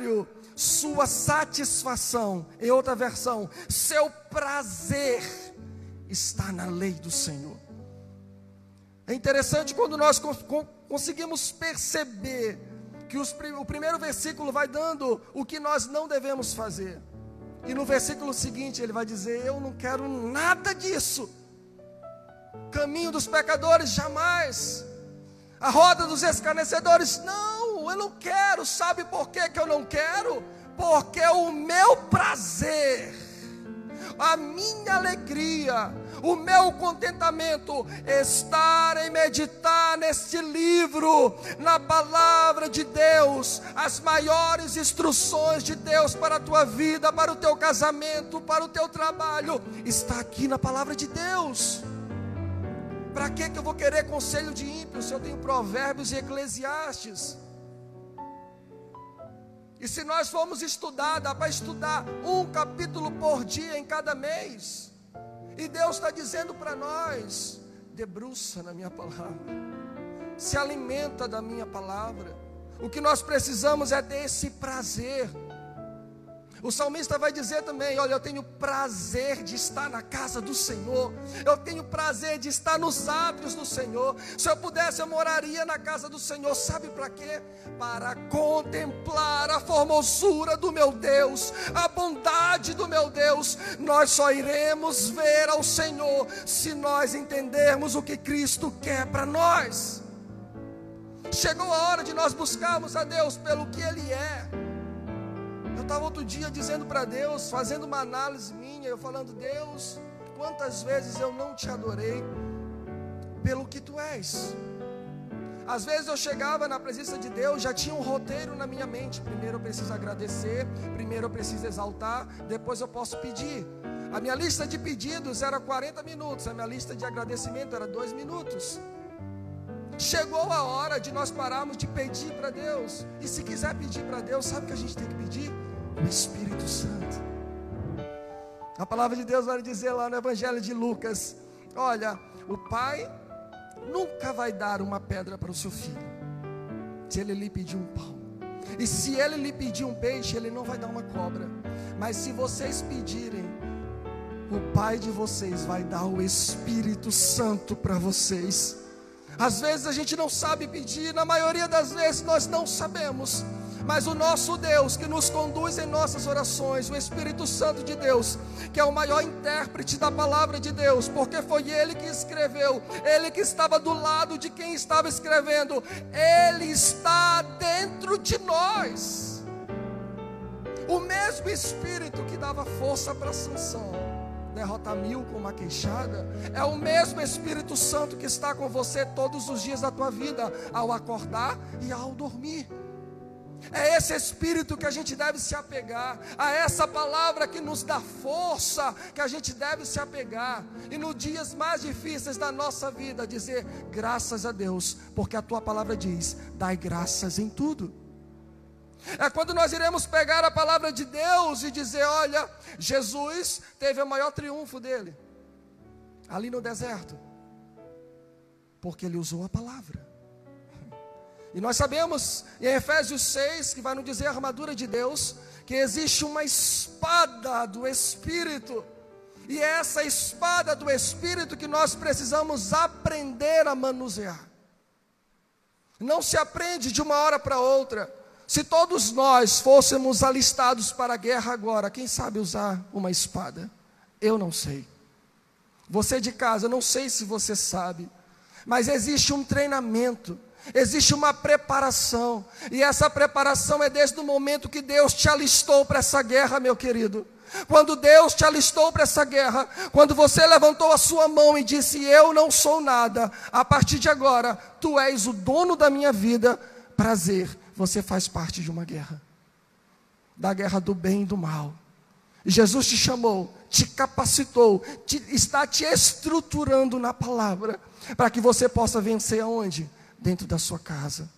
contrário, sua satisfação, em outra versão, seu prazer está na lei do Senhor. É interessante quando nós conseguimos perceber que os, o primeiro versículo vai dando o que nós não devemos fazer. E no versículo seguinte ele vai dizer: Eu não quero nada disso. Caminho dos pecadores, jamais. A roda dos escarnecedores, não, eu não quero. Sabe por que, que eu não quero? Porque o meu prazer, a minha alegria, o meu contentamento estar em meditar neste livro, na palavra de Deus, as maiores instruções de Deus para a tua vida, para o teu casamento, para o teu trabalho, está aqui na palavra de Deus. Para que, que eu vou querer conselho de ímpios se eu tenho provérbios e eclesiastes? E se nós formos estudar, dá para estudar um capítulo por dia em cada mês. E Deus está dizendo para nós: debruça na minha palavra, se alimenta da minha palavra. O que nós precisamos é desse prazer o salmista vai dizer também: Olha, eu tenho prazer de estar na casa do Senhor, eu tenho prazer de estar nos átrios do Senhor. Se eu pudesse, eu moraria na casa do Senhor, sabe para quê? Para contemplar a formosura do meu Deus, a bondade do meu Deus. Nós só iremos ver ao Senhor se nós entendermos o que Cristo quer para nós. Chegou a hora de nós buscarmos a Deus pelo que Ele é estava outro dia dizendo para Deus, fazendo uma análise minha, eu falando, Deus, quantas vezes eu não te adorei pelo que tu és. Às vezes eu chegava na presença de Deus, já tinha um roteiro na minha mente. Primeiro eu preciso agradecer, primeiro eu preciso exaltar, depois eu posso pedir. A minha lista de pedidos era 40 minutos, a minha lista de agradecimento era 2 minutos. Chegou a hora de nós pararmos de pedir para Deus. E se quiser pedir para Deus, sabe o que a gente tem que pedir? O Espírito Santo. A palavra de Deus vai dizer lá no Evangelho de Lucas: olha, o pai nunca vai dar uma pedra para o seu filho, se ele lhe pedir um pão. E se ele lhe pedir um peixe, ele não vai dar uma cobra. Mas se vocês pedirem, o Pai de vocês vai dar o Espírito Santo para vocês. Às vezes a gente não sabe pedir, na maioria das vezes nós não sabemos. Mas o nosso Deus que nos conduz em nossas orações, o Espírito Santo de Deus, que é o maior intérprete da palavra de Deus, porque foi ele que escreveu, ele que estava do lado de quem estava escrevendo, ele está dentro de nós. O mesmo Espírito que dava força para Sansão derrotar mil com uma queixada, é o mesmo Espírito Santo que está com você todos os dias da tua vida, ao acordar e ao dormir. É esse espírito que a gente deve se apegar, a essa palavra que nos dá força, que a gente deve se apegar, e nos dias mais difíceis da nossa vida, dizer graças a Deus, porque a tua palavra diz: dai graças em tudo. É quando nós iremos pegar a palavra de Deus e dizer: olha, Jesus teve o maior triunfo dele, ali no deserto, porque ele usou a palavra. E nós sabemos em Efésios 6, que vai nos dizer a armadura de Deus, que existe uma espada do Espírito. E é essa espada do Espírito que nós precisamos aprender a manusear. Não se aprende de uma hora para outra. Se todos nós fôssemos alistados para a guerra agora, quem sabe usar uma espada? Eu não sei. Você de casa, não sei se você sabe. Mas existe um treinamento Existe uma preparação, e essa preparação é desde o momento que Deus te alistou para essa guerra, meu querido. Quando Deus te alistou para essa guerra, quando você levantou a sua mão e disse: Eu não sou nada, a partir de agora, tu és o dono da minha vida, prazer, você faz parte de uma guerra da guerra do bem e do mal. Jesus te chamou, te capacitou, te, está te estruturando na palavra, para que você possa vencer aonde? Dentro da sua casa.